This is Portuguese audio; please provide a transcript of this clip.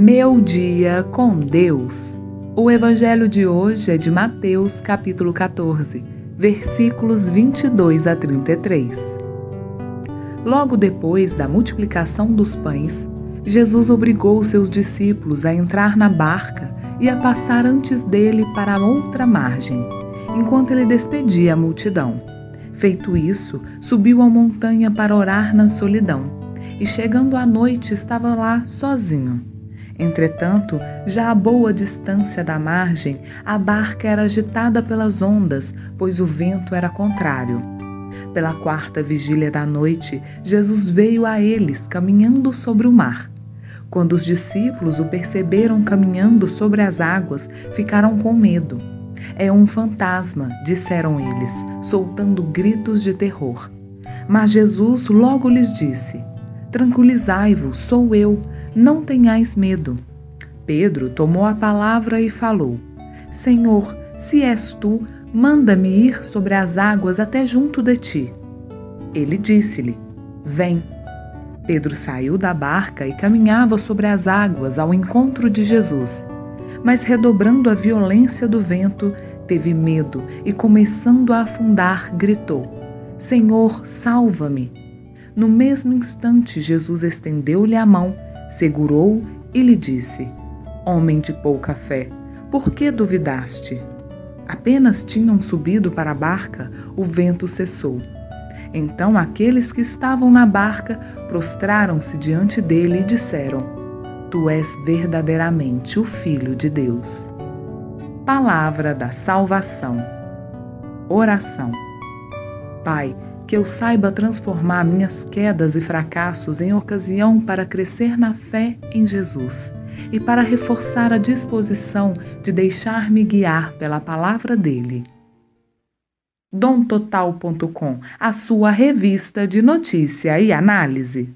Meu dia com Deus. O evangelho de hoje é de Mateus, capítulo 14, versículos 22 a 33. Logo depois da multiplicação dos pães, Jesus obrigou seus discípulos a entrar na barca e a passar antes dele para a outra margem, enquanto ele despedia a multidão. Feito isso, subiu a montanha para orar na solidão, e chegando à noite estava lá sozinho. Entretanto, já a boa distância da margem, a barca era agitada pelas ondas, pois o vento era contrário. Pela quarta vigília da noite, Jesus veio a eles caminhando sobre o mar. Quando os discípulos o perceberam caminhando sobre as águas, ficaram com medo. É um fantasma, disseram eles, soltando gritos de terror. Mas Jesus logo lhes disse: Tranquilizai-vos, sou eu, não tenhais medo. Pedro tomou a palavra e falou: Senhor, se és tu, manda-me ir sobre as águas até junto de ti. Ele disse-lhe: Vem. Pedro saiu da barca e caminhava sobre as águas ao encontro de Jesus. Mas, redobrando a violência do vento, teve medo e, começando a afundar, gritou: Senhor, salva-me! No mesmo instante, Jesus estendeu-lhe a mão, segurou e lhe disse: Homem de pouca fé, por que duvidaste? Apenas tinham subido para a barca, o vento cessou. Então aqueles que estavam na barca prostraram-se diante dele e disseram: Tu és verdadeiramente o Filho de Deus. Palavra da salvação. Oração. Pai, que eu saiba transformar minhas quedas e fracassos em ocasião para crescer na fé em Jesus e para reforçar a disposição de deixar-me guiar pela palavra dele. Domtotal.com, a sua revista de notícia e análise.